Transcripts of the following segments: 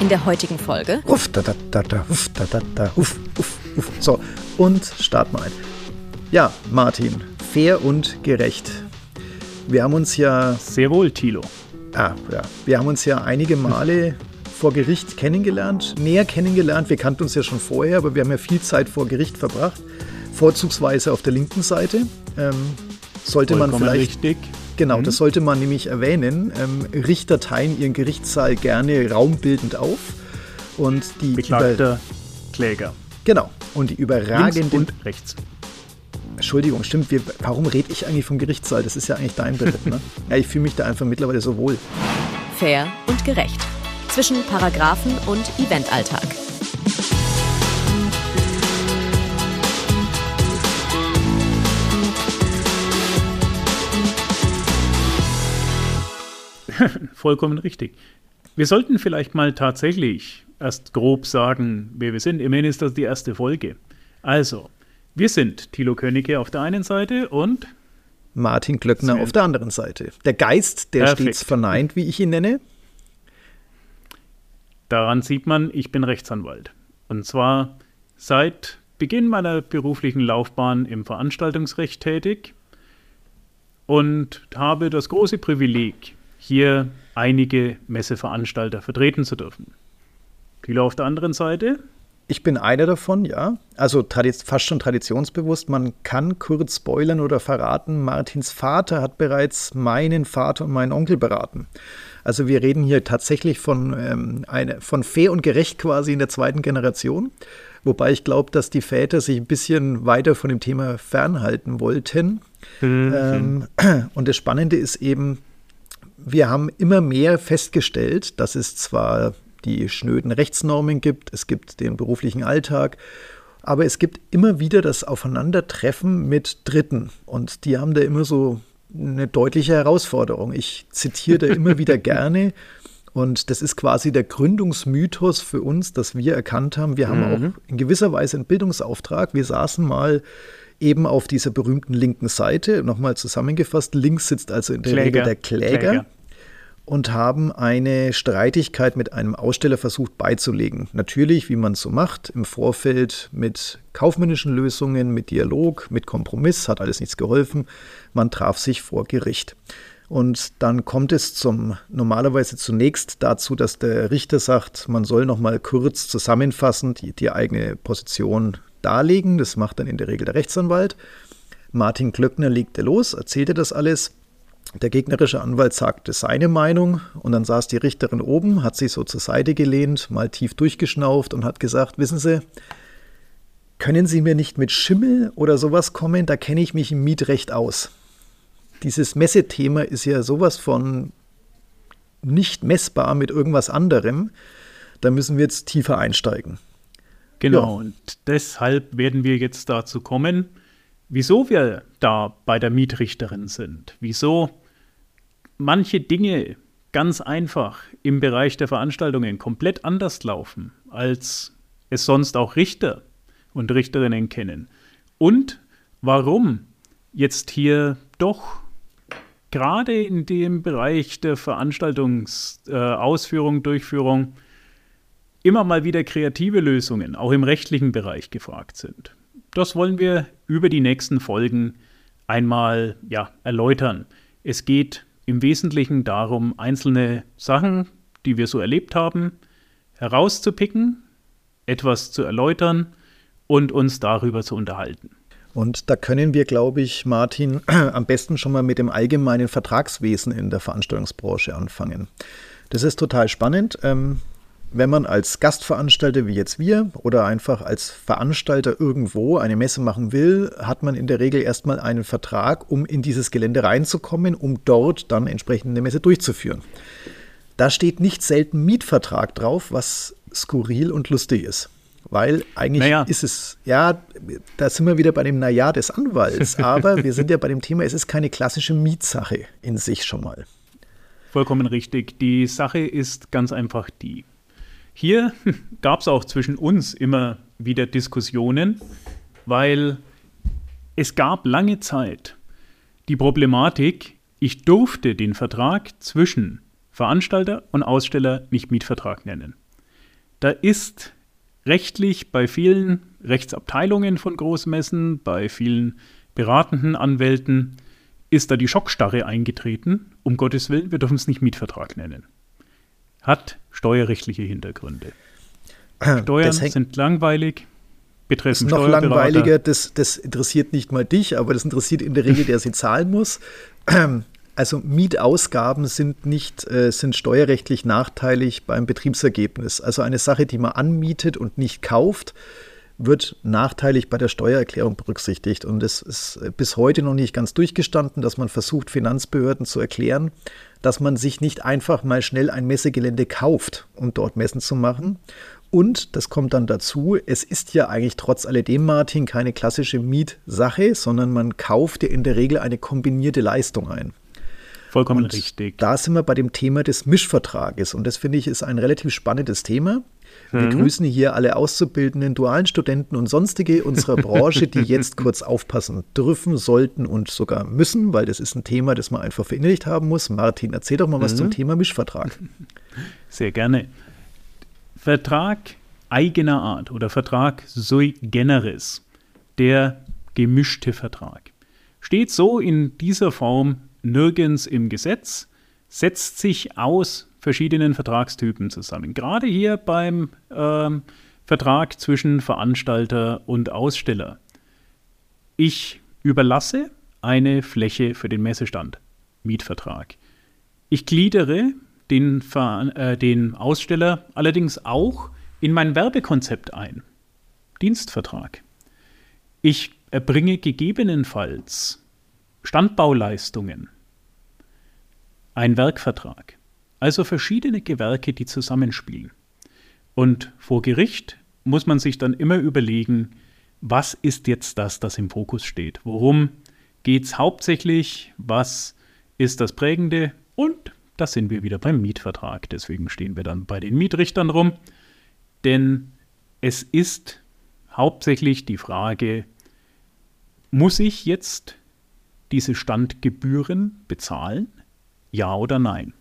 In der heutigen Folge. Uff, da, da, da, da, uff, da, da, da, uff, uff, uff. So, und starten wir ein. Ja, Martin, fair und gerecht. Wir haben uns ja. Sehr wohl, Thilo. Ah, ja. Wir haben uns ja einige Male vor Gericht kennengelernt, näher kennengelernt. Wir kannten uns ja schon vorher, aber wir haben ja viel Zeit vor Gericht verbracht. Vorzugsweise auf der linken Seite. Ähm, sollte Vollkommen man vielleicht. Richtig. Genau, mhm. das sollte man nämlich erwähnen. Ähm, Richter teilen ihren Gerichtssaal gerne raumbildend auf. Und die Beklagter Kläger. Genau. Und die überragenden. Links und rechts. Entschuldigung, stimmt. Wir, warum rede ich eigentlich vom Gerichtssaal? Das ist ja eigentlich dein Bericht, ne? ja, ich fühle mich da einfach mittlerweile so wohl. Fair und gerecht. Zwischen Paragraphen und Eventalltag. Vollkommen richtig. Wir sollten vielleicht mal tatsächlich erst grob sagen, wer wir sind. Immerhin ist das die erste Folge. Also, wir sind Thilo Königke auf der einen Seite und Martin Glöckner Sven. auf der anderen Seite. Der Geist, der Perfekt. stets verneint, wie ich ihn nenne. Daran sieht man, ich bin Rechtsanwalt. Und zwar seit Beginn meiner beruflichen Laufbahn im Veranstaltungsrecht tätig und habe das große Privileg, hier einige Messeveranstalter vertreten zu dürfen. Viele auf der anderen Seite. Ich bin einer davon, ja. Also fast schon traditionsbewusst. Man kann kurz spoilern oder verraten, Martins Vater hat bereits meinen Vater und meinen Onkel beraten. Also wir reden hier tatsächlich von, ähm, eine, von fair und gerecht quasi in der zweiten Generation. Wobei ich glaube, dass die Väter sich ein bisschen weiter von dem Thema fernhalten wollten. Mhm. Ähm, und das Spannende ist eben, wir haben immer mehr festgestellt, dass es zwar die schnöden Rechtsnormen gibt, es gibt den beruflichen Alltag, aber es gibt immer wieder das Aufeinandertreffen mit Dritten und die haben da immer so eine deutliche Herausforderung. Ich zitiere da immer wieder gerne und das ist quasi der Gründungsmythos für uns, dass wir erkannt haben, wir haben mhm. auch in gewisser Weise einen Bildungsauftrag. Wir saßen mal eben auf dieser berühmten linken Seite. Nochmal zusammengefasst, links sitzt also in der Kläger. Regel der Kläger, Kläger, und haben eine Streitigkeit mit einem Aussteller versucht beizulegen. Natürlich, wie man es so macht, im Vorfeld mit kaufmännischen Lösungen, mit Dialog, mit Kompromiss, hat alles nichts geholfen. Man traf sich vor Gericht. Und dann kommt es zum normalerweise zunächst dazu, dass der Richter sagt, man soll noch mal kurz zusammenfassend die, die eigene Position darlegen. Das macht dann in der Regel der Rechtsanwalt. Martin Klöckner legte los, erzählte das alles. Der gegnerische Anwalt sagte seine Meinung und dann saß die Richterin oben, hat sich so zur Seite gelehnt, mal tief durchgeschnauft und hat gesagt, wissen Sie, können Sie mir nicht mit Schimmel oder sowas kommen, da kenne ich mich im Mietrecht aus. Dieses Messethema ist ja sowas von nicht messbar mit irgendwas anderem. Da müssen wir jetzt tiefer einsteigen. Genau, ja. und deshalb werden wir jetzt dazu kommen, wieso wir da bei der Mietrichterin sind, wieso manche Dinge ganz einfach im Bereich der Veranstaltungen komplett anders laufen, als es sonst auch Richter und Richterinnen kennen. Und warum jetzt hier doch gerade in dem Bereich der Veranstaltungsausführung, äh, Durchführung immer mal wieder kreative Lösungen, auch im rechtlichen Bereich, gefragt sind. Das wollen wir über die nächsten Folgen einmal ja, erläutern. Es geht im Wesentlichen darum, einzelne Sachen, die wir so erlebt haben, herauszupicken, etwas zu erläutern und uns darüber zu unterhalten. Und da können wir, glaube ich, Martin, am besten schon mal mit dem allgemeinen Vertragswesen in der Veranstaltungsbranche anfangen. Das ist total spannend. Ähm, wenn man als Gastveranstalter wie jetzt wir oder einfach als Veranstalter irgendwo eine Messe machen will, hat man in der Regel erstmal einen Vertrag, um in dieses Gelände reinzukommen, um dort dann entsprechend eine Messe durchzuführen. Da steht nicht selten Mietvertrag drauf, was skurril und lustig ist. Weil eigentlich naja. ist es, ja, da sind wir wieder bei dem Naja des Anwalts, aber wir sind ja bei dem Thema, es ist keine klassische Mietsache in sich schon mal. Vollkommen richtig. Die Sache ist ganz einfach die. Hier gab es auch zwischen uns immer wieder Diskussionen, weil es gab lange Zeit die Problematik, ich durfte den Vertrag zwischen Veranstalter und Aussteller nicht Mietvertrag nennen. Da ist rechtlich bei vielen Rechtsabteilungen von Großmessen, bei vielen beratenden Anwälten, ist da die Schockstarre eingetreten. Um Gottes Willen, wir dürfen es nicht Mietvertrag nennen. Hat steuerrechtliche Hintergründe. Steuern sind langweilig, betreffen Noch langweiliger, das, das interessiert nicht mal dich, aber das interessiert in der Regel, der sie zahlen muss. Also Mietausgaben sind nicht, äh, sind steuerrechtlich nachteilig beim Betriebsergebnis. Also eine Sache, die man anmietet und nicht kauft, wird nachteilig bei der Steuererklärung berücksichtigt. Und es ist bis heute noch nicht ganz durchgestanden, dass man versucht, Finanzbehörden zu erklären, dass man sich nicht einfach mal schnell ein Messegelände kauft, um dort Messen zu machen. Und, das kommt dann dazu, es ist ja eigentlich trotz alledem, Martin, keine klassische Mietsache, sondern man kauft ja in der Regel eine kombinierte Leistung ein. Vollkommen und richtig. Da sind wir bei dem Thema des Mischvertrages. Und das finde ich ist ein relativ spannendes Thema. Wir mhm. grüßen hier alle auszubildenden dualen Studenten und sonstige unserer Branche, die jetzt kurz aufpassen dürfen, sollten und sogar müssen, weil das ist ein Thema, das man einfach verinnerlicht haben muss. Martin, erzähl doch mal was mhm. zum Thema Mischvertrag. Sehr gerne. Vertrag eigener Art oder Vertrag sui generis, der gemischte Vertrag, steht so in dieser Form nirgends im Gesetz, setzt sich aus verschiedenen Vertragstypen zusammen. Gerade hier beim ähm, Vertrag zwischen Veranstalter und Aussteller. Ich überlasse eine Fläche für den Messestand, Mietvertrag. Ich gliedere den, äh, den Aussteller allerdings auch in mein Werbekonzept ein, Dienstvertrag. Ich erbringe gegebenenfalls Standbauleistungen, ein Werkvertrag. Also verschiedene Gewerke, die zusammenspielen. Und vor Gericht muss man sich dann immer überlegen, was ist jetzt das, das im Fokus steht? Worum geht es hauptsächlich? Was ist das Prägende? Und da sind wir wieder beim Mietvertrag. Deswegen stehen wir dann bei den Mietrichtern rum. Denn es ist hauptsächlich die Frage, muss ich jetzt diese Standgebühren bezahlen? Ja oder nein?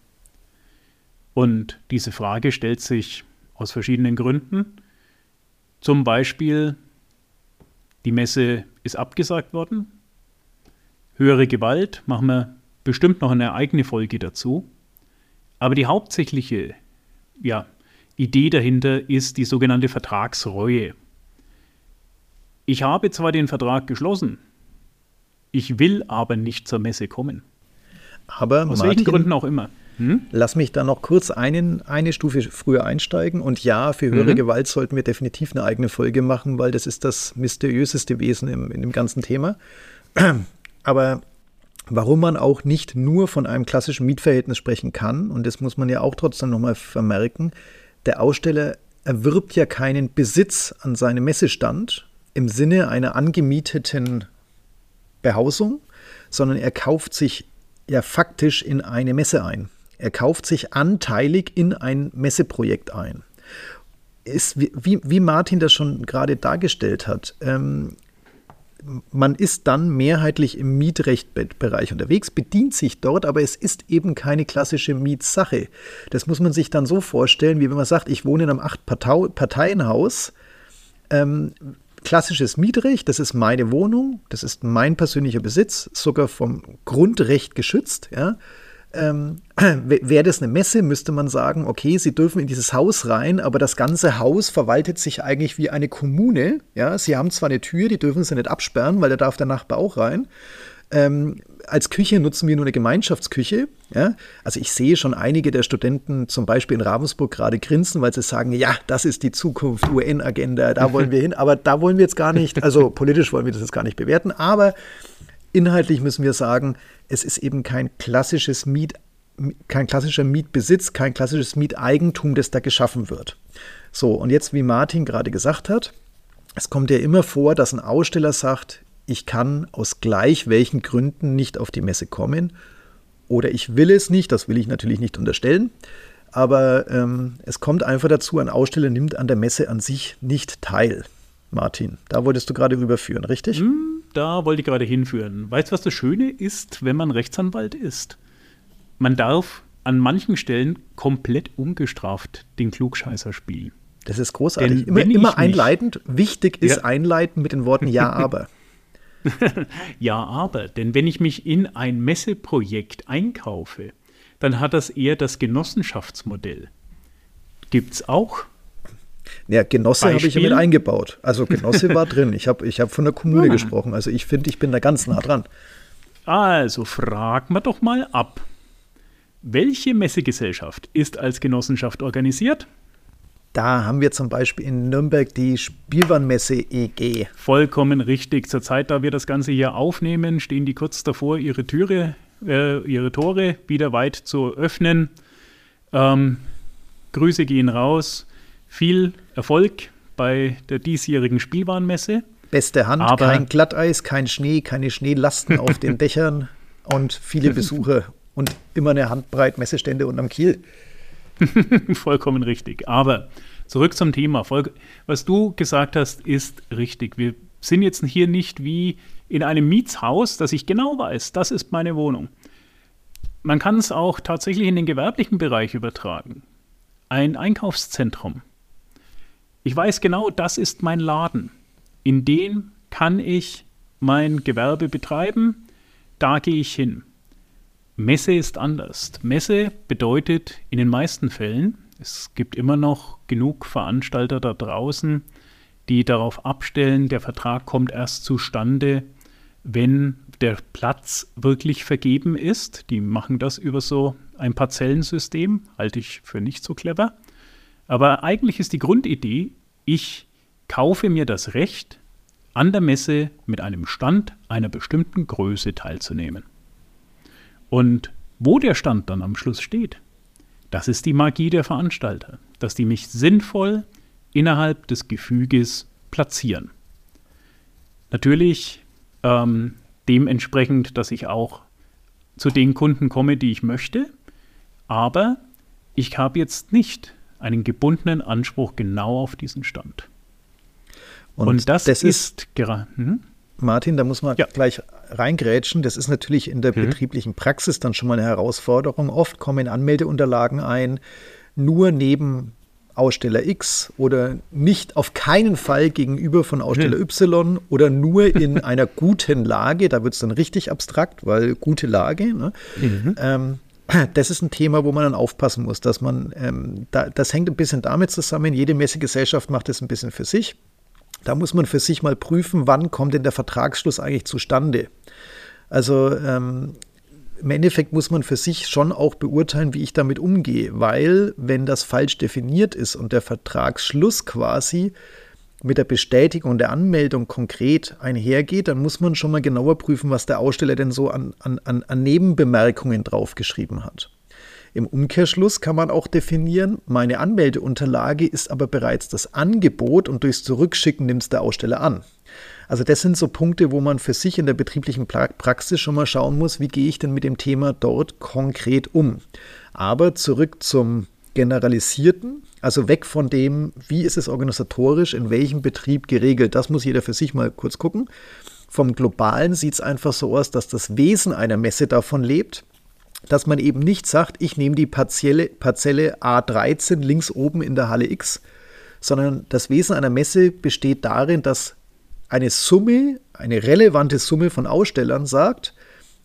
Und diese Frage stellt sich aus verschiedenen Gründen. Zum Beispiel, die Messe ist abgesagt worden. Höhere Gewalt, machen wir bestimmt noch eine eigene Folge dazu. Aber die hauptsächliche ja, Idee dahinter ist die sogenannte Vertragsreue. Ich habe zwar den Vertrag geschlossen, ich will aber nicht zur Messe kommen. Aber Aus Martin, welchen Gründen auch immer. Hm? Lass mich da noch kurz einen, eine Stufe früher einsteigen. Und ja, für höhere mhm. Gewalt sollten wir definitiv eine eigene Folge machen, weil das ist das mysteriöseste Wesen im, in dem ganzen Thema. Aber warum man auch nicht nur von einem klassischen Mietverhältnis sprechen kann, und das muss man ja auch trotzdem nochmal vermerken, der Aussteller erwirbt ja keinen Besitz an seinem Messestand im Sinne einer angemieteten Behausung, sondern er kauft sich ja faktisch in eine Messe ein. Er kauft sich anteilig in ein Messeprojekt ein. Ist, wie, wie Martin das schon gerade dargestellt hat, ähm, man ist dann mehrheitlich im Mietrechtbereich unterwegs, bedient sich dort, aber es ist eben keine klassische Mietsache. Das muss man sich dann so vorstellen, wie wenn man sagt, ich wohne in einem Acht-Parteienhaus. Ähm, klassisches Mietrecht, das ist meine Wohnung, das ist mein persönlicher Besitz, sogar vom Grundrecht geschützt. Ja ähm, wäre das eine Messe, müsste man sagen, okay, Sie dürfen in dieses Haus rein, aber das ganze Haus verwaltet sich eigentlich wie eine Kommune. Ja, Sie haben zwar eine Tür, die dürfen Sie nicht absperren, weil da darf der Nachbar auch rein. Ähm, als Küche nutzen wir nur eine Gemeinschaftsküche. Ja? Also ich sehe schon einige der Studenten zum Beispiel in Ravensburg gerade grinsen, weil sie sagen, ja, das ist die Zukunft, UN-Agenda, da wollen wir hin. Aber da wollen wir jetzt gar nicht, also politisch wollen wir das jetzt gar nicht bewerten, aber inhaltlich müssen wir sagen, es ist eben kein klassisches Miet, kein klassischer Mietbesitz, kein klassisches Mieteigentum, das da geschaffen wird. So, und jetzt, wie Martin gerade gesagt hat, es kommt ja immer vor, dass ein Aussteller sagt, ich kann aus gleich welchen Gründen nicht auf die Messe kommen oder ich will es nicht, das will ich natürlich nicht unterstellen, aber ähm, es kommt einfach dazu, ein Aussteller nimmt an der Messe an sich nicht teil. Martin, da wolltest du gerade rüberführen, richtig? Mm da wollte ich gerade hinführen. Weißt du, was das Schöne ist, wenn man Rechtsanwalt ist? Man darf an manchen Stellen komplett ungestraft den Klugscheißer spielen. Das ist großartig. Denn immer, immer einleitend. Wichtig ist ja. einleiten mit den Worten Ja, aber. ja, aber. Denn wenn ich mich in ein Messeprojekt einkaufe, dann hat das eher das Genossenschaftsmodell. Gibt es auch ja, Genosse habe ich ja mit eingebaut. Also Genosse war drin. Ich habe ich hab von der Kommune ja. gesprochen. Also ich finde, ich bin da ganz nah dran. Also fragen wir doch mal ab. Welche Messegesellschaft ist als Genossenschaft organisiert? Da haben wir zum Beispiel in Nürnberg die Spielwarenmesse EG. Vollkommen richtig. Zur Zeit, da wir das Ganze hier aufnehmen, stehen die kurz davor, ihre Türe, äh, ihre Tore wieder weit zu öffnen. Ähm, Grüße gehen raus viel Erfolg bei der diesjährigen Spielwarenmesse. Beste Hand, Aber kein Glatteis, kein Schnee, keine Schneelasten auf den Dächern und viele Besucher und immer eine Handbreit Messestände unterm Kiel. Vollkommen richtig. Aber zurück zum Thema. Was du gesagt hast, ist richtig. Wir sind jetzt hier nicht wie in einem Mietshaus, dass ich genau weiß, das ist meine Wohnung. Man kann es auch tatsächlich in den gewerblichen Bereich übertragen. Ein Einkaufszentrum ich weiß genau, das ist mein Laden. In den kann ich mein Gewerbe betreiben. Da gehe ich hin. Messe ist anders. Messe bedeutet in den meisten Fällen, es gibt immer noch genug Veranstalter da draußen, die darauf abstellen, der Vertrag kommt erst zustande, wenn der Platz wirklich vergeben ist. Die machen das über so ein Parzellensystem, halte ich für nicht so clever. Aber eigentlich ist die Grundidee, ich kaufe mir das Recht, an der Messe mit einem Stand einer bestimmten Größe teilzunehmen. Und wo der Stand dann am Schluss steht, das ist die Magie der Veranstalter, dass die mich sinnvoll innerhalb des Gefüges platzieren. Natürlich ähm, dementsprechend, dass ich auch zu den Kunden komme, die ich möchte, aber ich habe jetzt nicht einen gebundenen Anspruch genau auf diesen Stand. Und, Und das, das, ist gerade. Hm? Martin, da muss man ja. gleich reingrätschen. Das ist natürlich in der mhm. betrieblichen Praxis dann schon mal eine Herausforderung. Oft kommen Anmeldeunterlagen ein, nur neben Aussteller X oder nicht auf keinen Fall gegenüber von Aussteller mhm. Y oder nur in einer guten Lage. Da wird es dann richtig abstrakt, weil gute Lage. Ne? Mhm. Ähm, das ist ein Thema, wo man dann aufpassen muss, dass man, ähm, da, das hängt ein bisschen damit zusammen, jede Messegesellschaft macht das ein bisschen für sich. Da muss man für sich mal prüfen, wann kommt denn der Vertragsschluss eigentlich zustande. Also ähm, im Endeffekt muss man für sich schon auch beurteilen, wie ich damit umgehe, weil wenn das falsch definiert ist und der Vertragsschluss quasi mit der Bestätigung der Anmeldung konkret einhergeht, dann muss man schon mal genauer prüfen, was der Aussteller denn so an, an, an Nebenbemerkungen draufgeschrieben hat. Im Umkehrschluss kann man auch definieren, meine Anmeldeunterlage ist aber bereits das Angebot und durchs Zurückschicken nimmt es der Aussteller an. Also das sind so Punkte, wo man für sich in der betrieblichen Praxis schon mal schauen muss, wie gehe ich denn mit dem Thema dort konkret um. Aber zurück zum Generalisierten, also weg von dem, wie ist es organisatorisch, in welchem Betrieb geregelt. Das muss jeder für sich mal kurz gucken. Vom Globalen sieht es einfach so aus, dass das Wesen einer Messe davon lebt, dass man eben nicht sagt, ich nehme die Parzelle, Parzelle A13 links oben in der Halle X, sondern das Wesen einer Messe besteht darin, dass eine Summe, eine relevante Summe von Ausstellern sagt,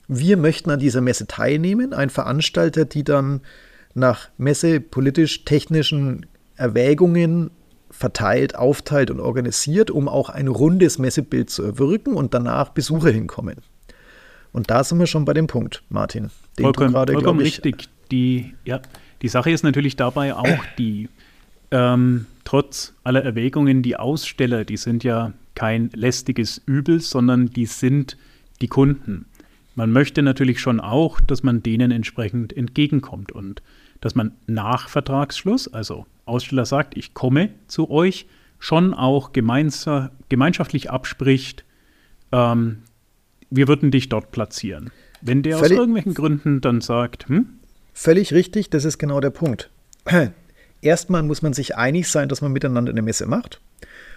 wir möchten an dieser Messe teilnehmen. Ein Veranstalter, die dann nach messepolitisch-technischen Erwägungen verteilt, aufteilt und organisiert, um auch ein rundes Messebild zu erwirken und danach Besucher hinkommen. Und da sind wir schon bei dem Punkt, Martin. Den vollkommen, grade, vollkommen ich, richtig. Die, ja, die Sache ist natürlich dabei auch die, ähm, trotz aller Erwägungen, die Aussteller, die sind ja kein lästiges Übel, sondern die sind die Kunden. Man möchte natürlich schon auch, dass man denen entsprechend entgegenkommt und dass man nach Vertragsschluss, also Aussteller sagt, ich komme zu euch, schon auch gemeinschaftlich abspricht, ähm, wir würden dich dort platzieren. Wenn der Völlig aus irgendwelchen Gründen dann sagt, hm? Völlig richtig, das ist genau der Punkt. Erstmal muss man sich einig sein, dass man miteinander eine Messe macht.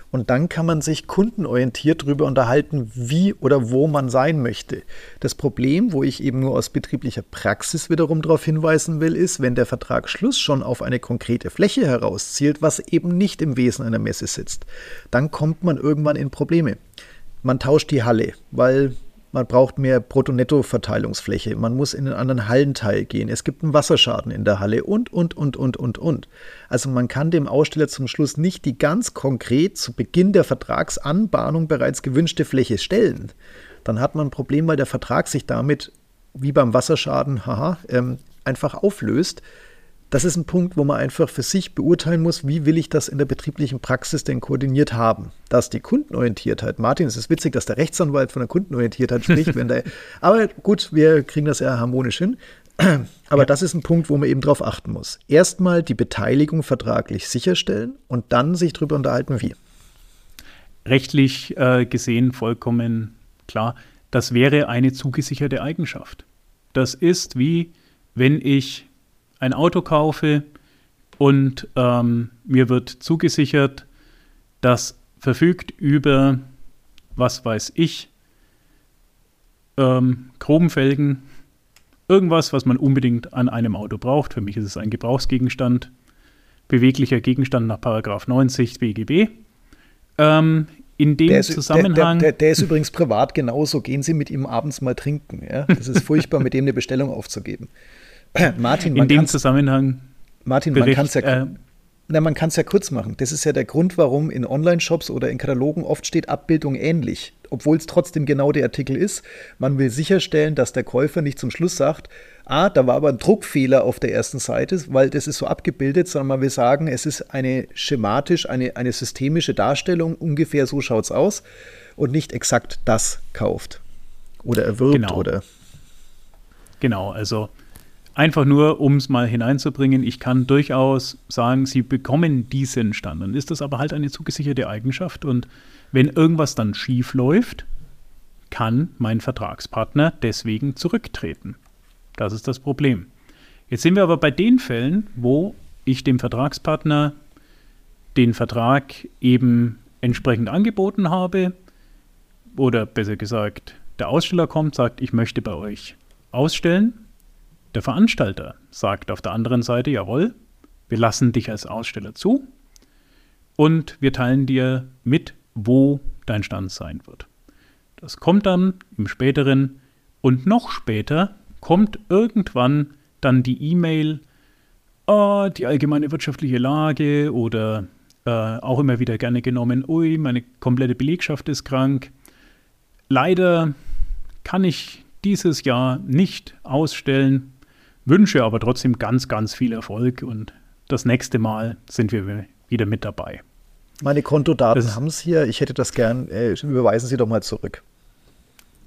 Und dann kann man sich kundenorientiert darüber unterhalten, wie oder wo man sein möchte. Das Problem, wo ich eben nur aus betrieblicher Praxis wiederum darauf hinweisen will, ist, wenn der Vertragsschluss schon auf eine konkrete Fläche herauszielt, was eben nicht im Wesen einer Messe sitzt, dann kommt man irgendwann in Probleme. Man tauscht die Halle, weil man braucht mehr Brutto-Netto-Verteilungsfläche. Man muss in einen anderen Hallenteil gehen. Es gibt einen Wasserschaden in der Halle und, und, und, und, und, und. Also man kann dem Aussteller zum Schluss nicht die ganz konkret zu Beginn der Vertragsanbahnung bereits gewünschte Fläche stellen. Dann hat man ein Problem, weil der Vertrag sich damit, wie beim Wasserschaden, haha, ähm, einfach auflöst das ist ein Punkt, wo man einfach für sich beurteilen muss, wie will ich das in der betrieblichen Praxis denn koordiniert haben. Dass die Kundenorientiertheit, Martin, es ist witzig, dass der Rechtsanwalt von der Kundenorientiertheit spricht, wenn der, aber gut, wir kriegen das ja harmonisch hin. Aber ja. das ist ein Punkt, wo man eben drauf achten muss. Erstmal die Beteiligung vertraglich sicherstellen und dann sich darüber unterhalten, wie. Rechtlich äh, gesehen vollkommen klar, das wäre eine zugesicherte Eigenschaft. Das ist wie, wenn ich ein Auto kaufe und ähm, mir wird zugesichert, das verfügt über, was weiß ich, ähm, Chromenfelgen, irgendwas, was man unbedingt an einem Auto braucht. Für mich ist es ein Gebrauchsgegenstand, beweglicher Gegenstand nach Paragraph 90 BGB. Ähm, in dem der ist, Zusammenhang. Der, der, der, ist übrigens privat genauso. Gehen Sie mit ihm abends mal trinken. Ja? Das ist furchtbar, mit dem eine Bestellung aufzugeben. Martin, in dem Zusammenhang. Martin, man kann es ja, äh, na, man ja kurz machen. Das ist ja der Grund, warum in Online-Shops oder in Katalogen oft steht Abbildung ähnlich, obwohl es trotzdem genau der Artikel ist. Man will sicherstellen, dass der Käufer nicht zum Schluss sagt, ah, da war aber ein Druckfehler auf der ersten Seite, weil das ist so abgebildet, sondern man will sagen, es ist eine schematisch, eine, eine systemische Darstellung, ungefähr so schaut es aus und nicht exakt das kauft oder erwirbt genau. oder. Genau, also Einfach nur, um es mal hineinzubringen, ich kann durchaus sagen, Sie bekommen diesen Stand. Dann ist das aber halt eine zugesicherte Eigenschaft. Und wenn irgendwas dann schief läuft, kann mein Vertragspartner deswegen zurücktreten. Das ist das Problem. Jetzt sind wir aber bei den Fällen, wo ich dem Vertragspartner den Vertrag eben entsprechend angeboten habe oder besser gesagt, der Aussteller kommt, sagt, ich möchte bei euch ausstellen der Veranstalter sagt auf der anderen Seite, jawohl, wir lassen dich als Aussteller zu und wir teilen dir mit, wo dein Stand sein wird. Das kommt dann im späteren und noch später kommt irgendwann dann die E-Mail, oh, die allgemeine wirtschaftliche Lage oder äh, auch immer wieder gerne genommen, ui, meine komplette Belegschaft ist krank. Leider kann ich dieses Jahr nicht ausstellen, wünsche aber trotzdem ganz, ganz viel Erfolg und das nächste Mal sind wir wieder mit dabei. Meine Kontodaten haben es hier. Ich hätte das gern. Äh, überweisen Sie doch mal zurück.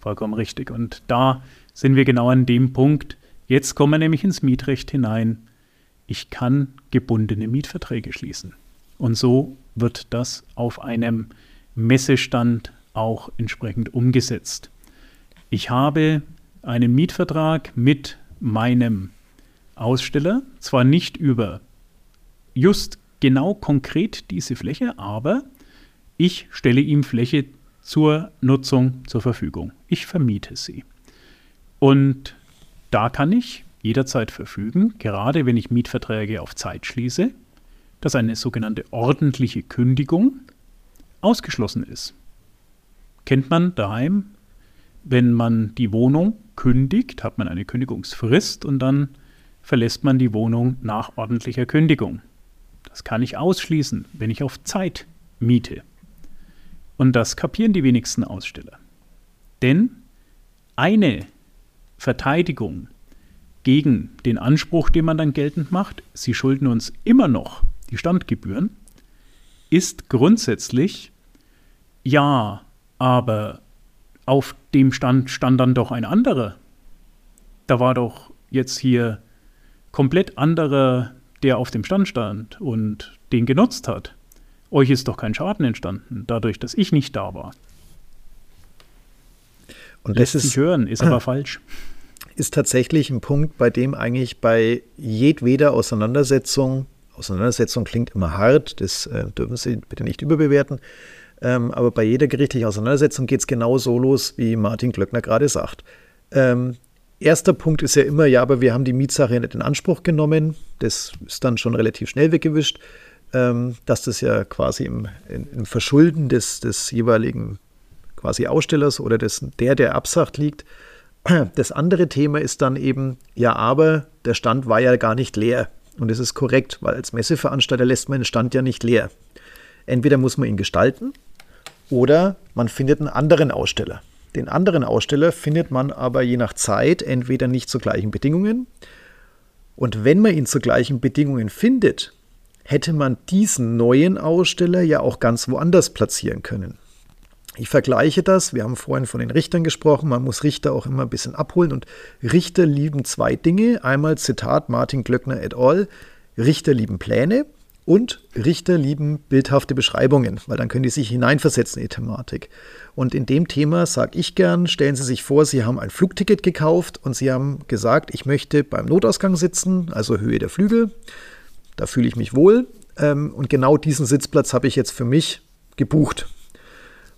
Vollkommen richtig. Und da sind wir genau an dem Punkt. Jetzt kommen wir nämlich ins Mietrecht hinein. Ich kann gebundene Mietverträge schließen. Und so wird das auf einem Messestand auch entsprechend umgesetzt. Ich habe einen Mietvertrag mit meinem Aussteller, zwar nicht über just genau konkret diese Fläche, aber ich stelle ihm Fläche zur Nutzung zur Verfügung. Ich vermiete sie. Und da kann ich jederzeit verfügen, gerade wenn ich Mietverträge auf Zeit schließe, dass eine sogenannte ordentliche Kündigung ausgeschlossen ist. Kennt man daheim wenn man die Wohnung kündigt, hat man eine Kündigungsfrist und dann verlässt man die Wohnung nach ordentlicher Kündigung. Das kann ich ausschließen, wenn ich auf Zeit miete. Und das kapieren die wenigsten Aussteller. Denn eine Verteidigung gegen den Anspruch, den man dann geltend macht, sie schulden uns immer noch die Standgebühren, ist grundsätzlich, ja, aber auf dem Stand stand dann doch ein anderer. Da war doch jetzt hier komplett anderer, der auf dem Stand stand und den genutzt hat. Euch ist doch kein Schaden entstanden, dadurch, dass ich nicht da war. Und das Lässt ist, sich hören, ist aber falsch. Ist tatsächlich ein Punkt, bei dem eigentlich bei jedweder Auseinandersetzung Auseinandersetzung klingt immer hart, das äh, dürfen Sie bitte nicht überbewerten. Ähm, aber bei jeder gerichtlichen Auseinandersetzung geht es genau so los, wie Martin Glöckner gerade sagt. Ähm, erster Punkt ist ja immer, ja, aber wir haben die Mietsache nicht in Anspruch genommen. Das ist dann schon relativ schnell weggewischt, ähm, dass das ja quasi im, im Verschulden des, des jeweiligen quasi Ausstellers oder des, der, der absagt, liegt. Das andere Thema ist dann eben, ja, aber der Stand war ja gar nicht leer. Und das ist korrekt, weil als Messeveranstalter lässt man den Stand ja nicht leer. Entweder muss man ihn gestalten oder man findet einen anderen Aussteller. Den anderen Aussteller findet man aber je nach Zeit entweder nicht zu gleichen Bedingungen. Und wenn man ihn zu gleichen Bedingungen findet, hätte man diesen neuen Aussteller ja auch ganz woanders platzieren können. Ich vergleiche das, wir haben vorhin von den Richtern gesprochen, man muss Richter auch immer ein bisschen abholen und Richter lieben zwei Dinge. Einmal Zitat Martin Glöckner et al. Richter lieben Pläne und Richter lieben bildhafte Beschreibungen, weil dann können die sich hineinversetzen in die Thematik. Und in dem Thema sage ich gern, stellen Sie sich vor, Sie haben ein Flugticket gekauft und Sie haben gesagt, ich möchte beim Notausgang sitzen, also Höhe der Flügel. Da fühle ich mich wohl. Ähm, und genau diesen Sitzplatz habe ich jetzt für mich gebucht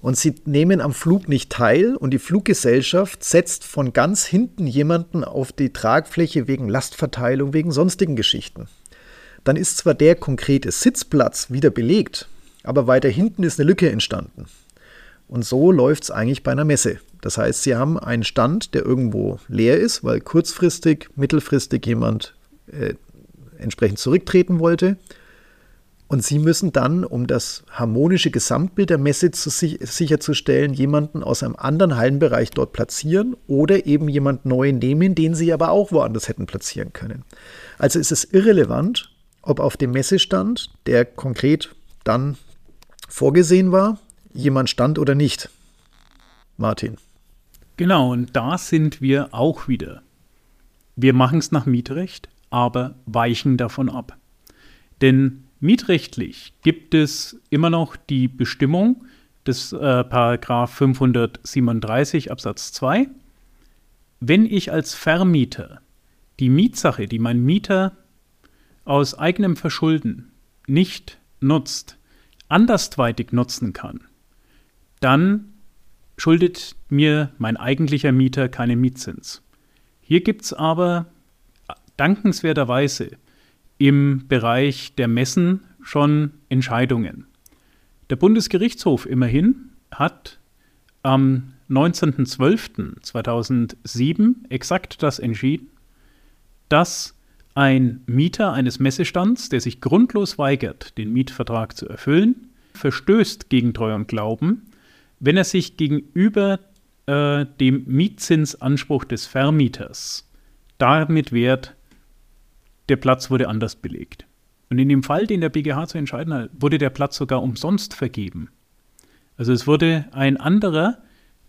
und sie nehmen am Flug nicht teil und die Fluggesellschaft setzt von ganz hinten jemanden auf die Tragfläche wegen Lastverteilung, wegen sonstigen Geschichten. Dann ist zwar der konkrete Sitzplatz wieder belegt, aber weiter hinten ist eine Lücke entstanden. Und so läuft es eigentlich bei einer Messe. Das heißt, Sie haben einen Stand, der irgendwo leer ist, weil kurzfristig, mittelfristig jemand äh, entsprechend zurücktreten wollte. Und Sie müssen dann, um das harmonische Gesamtbild der Messe zu, sicherzustellen, jemanden aus einem anderen Hallenbereich dort platzieren oder eben jemand neu nehmen, den Sie aber auch woanders hätten platzieren können. Also ist es irrelevant, ob auf dem Messestand, der konkret dann vorgesehen war, jemand stand oder nicht. Martin. Genau, und da sind wir auch wieder. Wir machen es nach Mietrecht, aber weichen davon ab. Denn Mietrechtlich gibt es immer noch die Bestimmung des äh, Paragraph 537 Absatz 2. Wenn ich als Vermieter die Mietsache, die mein Mieter aus eigenem Verschulden nicht nutzt, andersweitig nutzen kann, dann schuldet mir mein eigentlicher Mieter keinen Mietzins. Hier gibt es aber dankenswerterweise im Bereich der Messen schon Entscheidungen. Der Bundesgerichtshof immerhin hat am 19.12.2007 exakt das entschieden, dass ein Mieter eines Messestands, der sich grundlos weigert, den Mietvertrag zu erfüllen, verstößt gegen Treu und Glauben, wenn er sich gegenüber äh, dem Mietzinsanspruch des Vermieters damit wehrt, der Platz wurde anders belegt. Und in dem Fall, den der BGH zu entscheiden hat, wurde der Platz sogar umsonst vergeben. Also es wurde ein anderer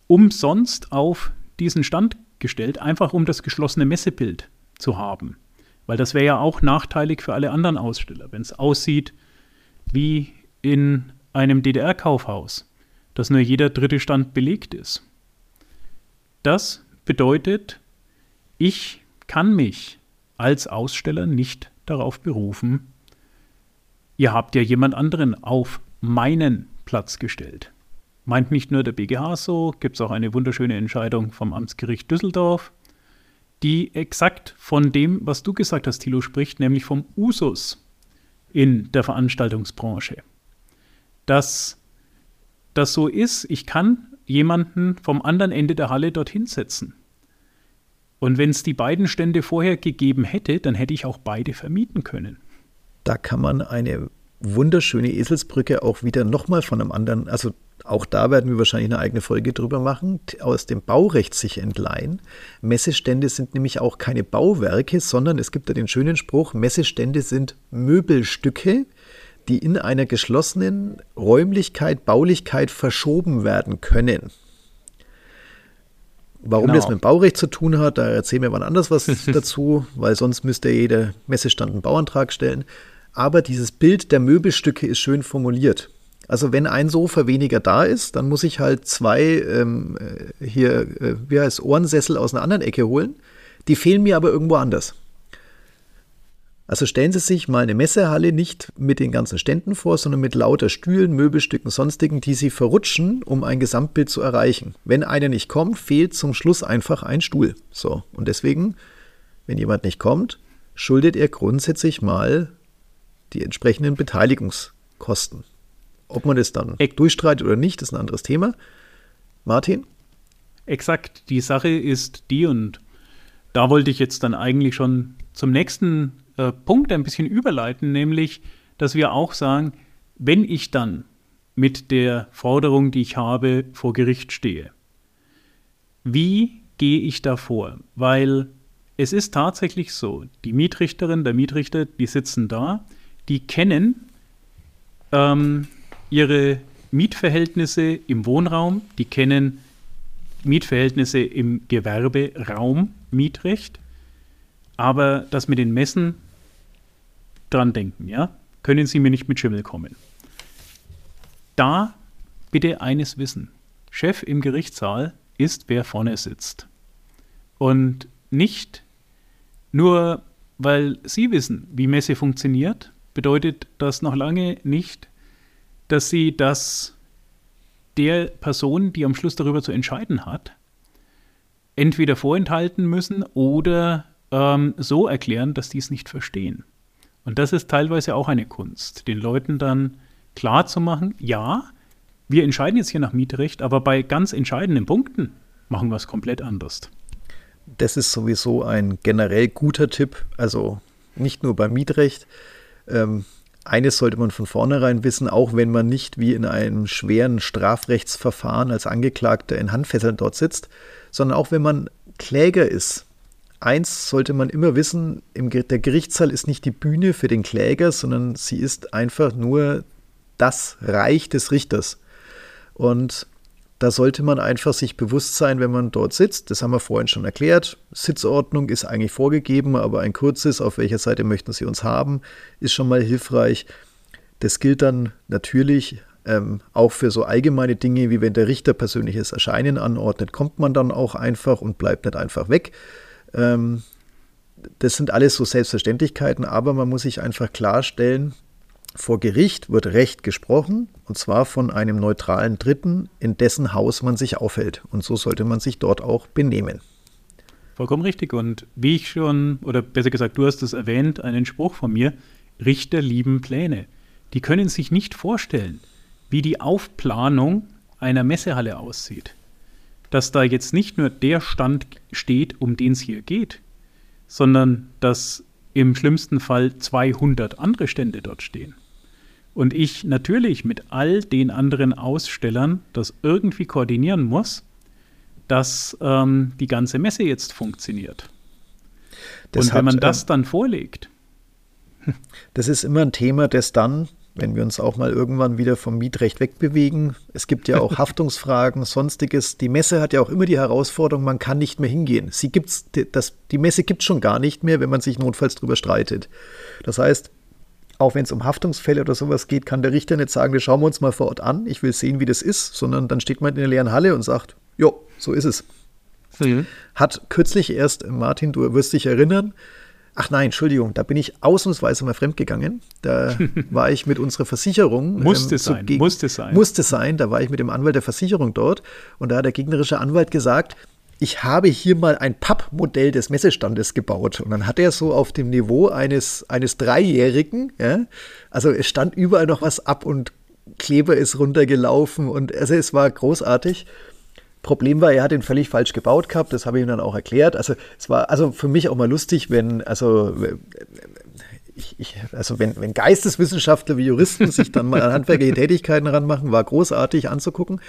umsonst auf diesen Stand gestellt, einfach um das geschlossene Messebild zu haben. Weil das wäre ja auch nachteilig für alle anderen Aussteller, wenn es aussieht wie in einem DDR-Kaufhaus, dass nur jeder dritte Stand belegt ist. Das bedeutet, ich kann mich als Aussteller nicht darauf berufen, ihr habt ja jemand anderen auf meinen Platz gestellt. Meint nicht nur der BGH so, gibt es auch eine wunderschöne Entscheidung vom Amtsgericht Düsseldorf, die exakt von dem, was du gesagt hast, Thilo, spricht, nämlich vom Usus in der Veranstaltungsbranche. Dass das so ist, ich kann jemanden vom anderen Ende der Halle dorthin setzen. Und wenn es die beiden Stände vorher gegeben hätte, dann hätte ich auch beide vermieten können. Da kann man eine wunderschöne Eselsbrücke auch wieder nochmal von einem anderen, also auch da werden wir wahrscheinlich eine eigene Folge drüber machen, aus dem Baurecht sich entleihen. Messestände sind nämlich auch keine Bauwerke, sondern es gibt da den schönen Spruch, Messestände sind Möbelstücke, die in einer geschlossenen Räumlichkeit, Baulichkeit verschoben werden können. Warum genau. das mit dem Baurecht zu tun hat, da erzählen wir wann anders was dazu, weil sonst müsste jeder Messestand einen Bauantrag stellen. Aber dieses Bild der Möbelstücke ist schön formuliert. Also wenn ein Sofa weniger da ist, dann muss ich halt zwei ähm, äh, hier, äh, wie heißt Ohrensessel aus einer anderen Ecke holen. Die fehlen mir aber irgendwo anders. Also stellen Sie sich mal eine Messehalle nicht mit den ganzen Ständen vor, sondern mit lauter Stühlen, Möbelstücken, sonstigen, die Sie verrutschen, um ein Gesamtbild zu erreichen. Wenn einer nicht kommt, fehlt zum Schluss einfach ein Stuhl. So. Und deswegen, wenn jemand nicht kommt, schuldet er grundsätzlich mal die entsprechenden Beteiligungskosten. Ob man das dann Eck durchstreitet oder nicht, ist ein anderes Thema. Martin? Exakt. Die Sache ist die, und da wollte ich jetzt dann eigentlich schon zum nächsten äh, Punkt ein bisschen überleiten, nämlich, dass wir auch sagen, wenn ich dann mit der Forderung, die ich habe, vor Gericht stehe, wie gehe ich da vor? Weil es ist tatsächlich so, die Mietrichterin, der Mietrichter, die sitzen da, die kennen ähm, ihre Mietverhältnisse im Wohnraum, die kennen Mietverhältnisse im Gewerberaum, Mietrecht, aber das mit den Messen dran denken, ja? Können Sie mir nicht mit Schimmel kommen. Da bitte eines wissen. Chef im Gerichtssaal ist, wer vorne sitzt. Und nicht nur, weil Sie wissen, wie Messe funktioniert, bedeutet das noch lange nicht, dass Sie das der Person, die am Schluss darüber zu entscheiden hat, entweder vorenthalten müssen oder ähm, so erklären, dass die es nicht verstehen. Und das ist teilweise auch eine Kunst, den Leuten dann klar zu machen, ja, wir entscheiden jetzt hier nach Mietrecht, aber bei ganz entscheidenden Punkten machen wir es komplett anders. Das ist sowieso ein generell guter Tipp, also nicht nur beim Mietrecht. Ähm, eines sollte man von vornherein wissen, auch wenn man nicht wie in einem schweren Strafrechtsverfahren als Angeklagter in Handfesseln dort sitzt, sondern auch wenn man Kläger ist, eins sollte man immer wissen, der Gerichtssaal ist nicht die Bühne für den Kläger, sondern sie ist einfach nur das Reich des Richters. Und da sollte man einfach sich bewusst sein, wenn man dort sitzt. Das haben wir vorhin schon erklärt. Sitzordnung ist eigentlich vorgegeben, aber ein kurzes, auf welcher Seite möchten Sie uns haben, ist schon mal hilfreich. Das gilt dann natürlich ähm, auch für so allgemeine Dinge, wie wenn der Richter persönliches Erscheinen anordnet, kommt man dann auch einfach und bleibt nicht einfach weg, ähm, das sind alles so Selbstverständlichkeiten, aber man muss sich einfach klarstellen, vor Gericht wird Recht gesprochen, und zwar von einem neutralen Dritten, in dessen Haus man sich aufhält. Und so sollte man sich dort auch benehmen. Vollkommen richtig. Und wie ich schon, oder besser gesagt, du hast es erwähnt, einen Spruch von mir, Richter lieben Pläne. Die können sich nicht vorstellen, wie die Aufplanung einer Messehalle aussieht dass da jetzt nicht nur der Stand steht, um den es hier geht, sondern dass im schlimmsten Fall 200 andere Stände dort stehen. Und ich natürlich mit all den anderen Ausstellern das irgendwie koordinieren muss, dass ähm, die ganze Messe jetzt funktioniert. Das Und wenn hat, man das äh, dann vorlegt. Das ist immer ein Thema, das dann wenn wir uns auch mal irgendwann wieder vom Mietrecht wegbewegen. Es gibt ja auch Haftungsfragen, sonstiges. Die Messe hat ja auch immer die Herausforderung, man kann nicht mehr hingehen. Sie gibt's, das, die Messe gibt es schon gar nicht mehr, wenn man sich notfalls darüber streitet. Das heißt, auch wenn es um Haftungsfälle oder sowas geht, kann der Richter nicht sagen, wir schauen uns mal vor Ort an, ich will sehen, wie das ist, sondern dann steht man in der leeren Halle und sagt, jo, so ist es. Mhm. Hat kürzlich erst, Martin, du wirst dich erinnern, Ach nein, Entschuldigung, da bin ich ausnahmsweise mal fremdgegangen. Da war ich mit unserer Versicherung. musste ähm, so sein, musste sein. Musste sein, da war ich mit dem Anwalt der Versicherung dort und da hat der gegnerische Anwalt gesagt, ich habe hier mal ein Pappmodell des Messestandes gebaut. Und dann hat er so auf dem Niveau eines, eines Dreijährigen, ja, also es stand überall noch was ab und Kleber ist runtergelaufen und also es war großartig. Problem war, er hat ihn völlig falsch gebaut gehabt, das habe ich ihm dann auch erklärt. Also es war also für mich auch mal lustig, wenn, also ich, ich, also wenn, wenn Geisteswissenschaftler wie Juristen sich dann mal an handwerkliche Tätigkeiten ranmachen, war großartig anzugucken.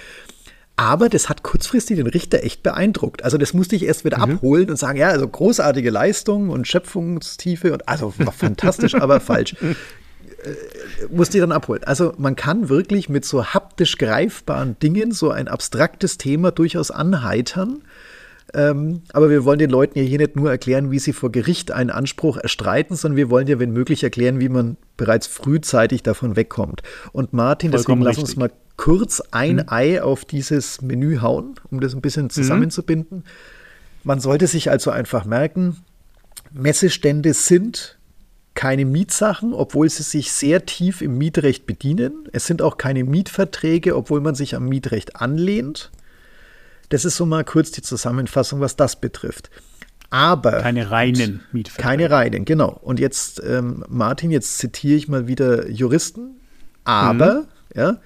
Aber das hat kurzfristig den Richter echt beeindruckt. Also das musste ich erst wieder mhm. abholen und sagen, ja, also großartige Leistung und Schöpfungstiefe und also fantastisch, aber falsch. Äh, musste ich dann abholen. Also man kann wirklich mit so haptisch greifbaren Dingen so ein abstraktes Thema durchaus anheitern. Ähm, aber wir wollen den Leuten ja hier nicht nur erklären, wie sie vor Gericht einen Anspruch erstreiten, sondern wir wollen ja, wenn möglich, erklären, wie man bereits frühzeitig davon wegkommt. Und Martin, Vollkommen deswegen lass uns mal kurz ein mhm. Ei auf dieses Menü hauen, um das ein bisschen zusammenzubinden. Mhm. Man sollte sich also einfach merken, Messestände sind keine Mietsachen, obwohl sie sich sehr tief im Mietrecht bedienen. Es sind auch keine Mietverträge, obwohl man sich am Mietrecht anlehnt. Das ist so mal kurz die Zusammenfassung, was das betrifft. Aber. Keine reinen Mietverträge. Keine reinen, genau. Und jetzt, ähm, Martin, jetzt zitiere ich mal wieder Juristen. Aber, mhm. ja,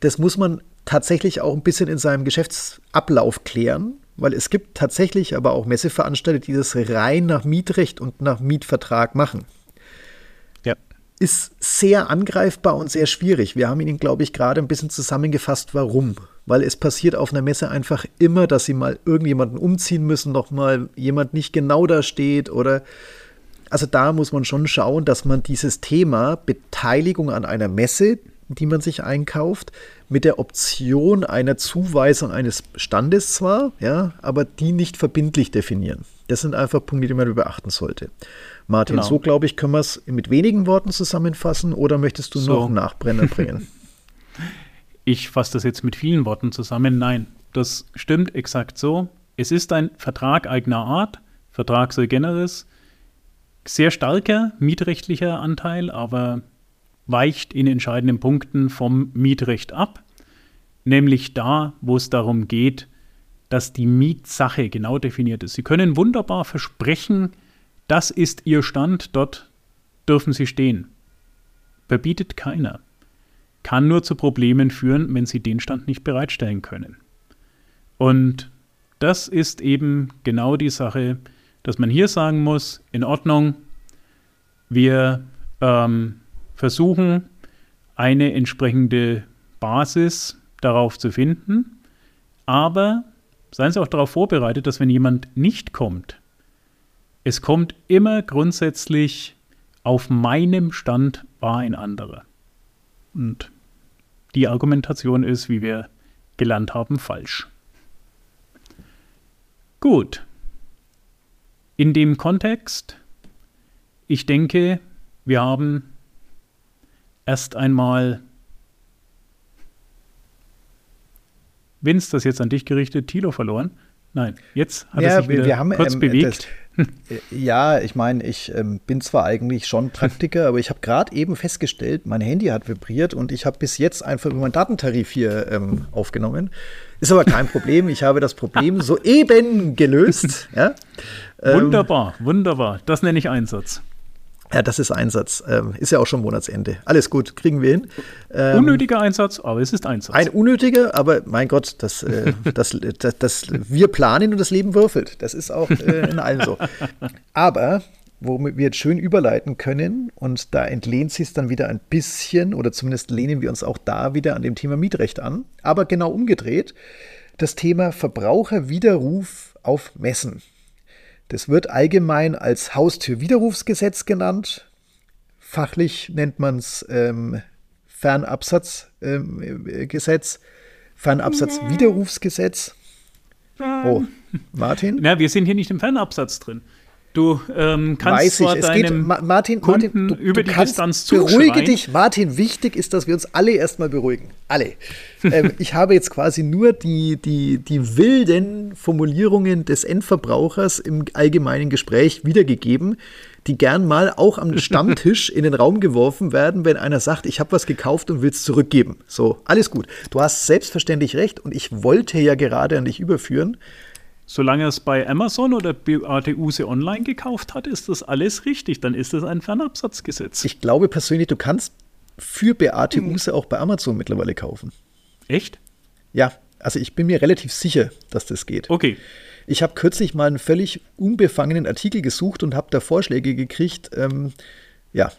das muss man tatsächlich auch ein bisschen in seinem Geschäftsablauf klären, weil es gibt tatsächlich aber auch Messeveranstalter, die das rein nach Mietrecht und nach Mietvertrag machen. Ja. Ist sehr angreifbar und sehr schwierig. Wir haben Ihnen, glaube ich, gerade ein bisschen zusammengefasst, warum. Weil es passiert auf einer Messe einfach immer, dass Sie mal irgendjemanden umziehen müssen, nochmal jemand nicht genau da steht oder also da muss man schon schauen, dass man dieses Thema Beteiligung an einer Messe, die man sich einkauft, mit der Option einer Zuweisung eines Standes zwar, ja, aber die nicht verbindlich definieren. Das sind einfach Punkte, die man beachten sollte. Martin, genau. so glaube ich, können wir es mit wenigen Worten zusammenfassen oder möchtest du so. noch einen Nachbrenner bringen? ich fasse das jetzt mit vielen Worten zusammen. Nein, das stimmt exakt so. Es ist ein Vertrag eigener Art, Vertrag sui generis, sehr starker mietrechtlicher Anteil, aber weicht in entscheidenden Punkten vom Mietrecht ab, nämlich da, wo es darum geht, dass die Mietsache genau definiert ist. Sie können wunderbar versprechen, das ist Ihr Stand, dort dürfen Sie stehen. Verbietet keiner. Kann nur zu Problemen führen, wenn Sie den Stand nicht bereitstellen können. Und das ist eben genau die Sache, dass man hier sagen muss, in Ordnung, wir ähm, versuchen, eine entsprechende Basis darauf zu finden. Aber seien Sie auch darauf vorbereitet, dass wenn jemand nicht kommt, es kommt immer grundsätzlich auf meinem Stand war ein anderer. Und die Argumentation ist, wie wir gelernt haben, falsch. Gut. In dem Kontext, ich denke, wir haben erst einmal Vince, das jetzt an dich gerichtet, Tilo verloren. Nein, jetzt hat ja, er sich wieder wir haben, kurz ähm, bewegt. Das, ja, ich meine, ich ähm, bin zwar eigentlich schon Praktiker, aber ich habe gerade eben festgestellt, mein Handy hat vibriert und ich habe bis jetzt einfach über meinen Datentarif hier ähm, aufgenommen. Ist aber kein Problem. Ich habe das Problem soeben gelöst. Ja? wunderbar, wunderbar. Das nenne ich Einsatz. Ja, das ist Einsatz. Ähm, ist ja auch schon Monatsende. Alles gut, kriegen wir hin. Ähm, unnötiger Einsatz, aber es ist Einsatz. Ein unnötiger, aber mein Gott, das, äh, das, das, das, wir planen und das Leben würfelt. Das ist auch äh, in allem so. Aber womit wir jetzt schön überleiten können, und da entlehnt sich es dann wieder ein bisschen, oder zumindest lehnen wir uns auch da wieder an dem Thema Mietrecht an, aber genau umgedreht, das Thema Verbraucherwiderruf auf Messen. Das wird allgemein als Haustürwiderrufsgesetz genannt. Fachlich nennt man es ähm, Fernabsatzgesetz, ähm, Fernabsatzwiderrufsgesetz. Oh, Martin? Na, wir sind hier nicht im Fernabsatz drin. Du ähm, kannst Weiß zwar ich. Es geht, Martin, Kunden Martin, du, über du die Distanz zuschreien. Beruhige dich, Martin. Wichtig ist, dass wir uns alle erstmal beruhigen. Alle. ähm, ich habe jetzt quasi nur die, die, die wilden Formulierungen des Endverbrauchers im allgemeinen Gespräch wiedergegeben, die gern mal auch am Stammtisch in den Raum geworfen werden, wenn einer sagt, ich habe was gekauft und will es zurückgeben. So, alles gut. Du hast selbstverständlich recht und ich wollte ja gerade an dich überführen. Solange er es bei Amazon oder Beate Use online gekauft hat, ist das alles richtig. Dann ist das ein Fernabsatzgesetz. Ich glaube persönlich, du kannst für Beate hm. Use auch bei Amazon mittlerweile kaufen. Echt? Ja, also ich bin mir relativ sicher, dass das geht. Okay. Ich habe kürzlich mal einen völlig unbefangenen Artikel gesucht und habe da Vorschläge gekriegt. Ähm, ja.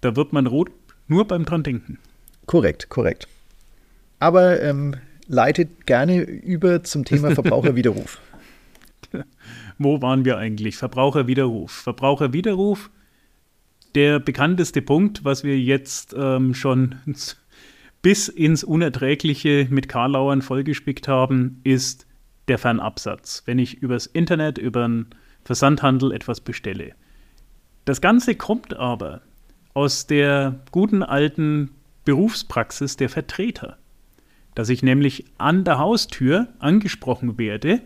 Da wird man rot nur beim dran denken. Korrekt, korrekt. Aber ähm, leitet gerne über zum Thema Verbraucherwiderruf. Wo waren wir eigentlich? Verbraucherwiderruf. Verbraucherwiderruf, der bekannteste Punkt, was wir jetzt ähm, schon bis ins Unerträgliche mit Karlauern vollgespickt haben, ist der Fernabsatz. Wenn ich übers Internet, über einen Versandhandel etwas bestelle. Das Ganze kommt aber aus der guten alten Berufspraxis der Vertreter dass ich nämlich an der Haustür angesprochen werde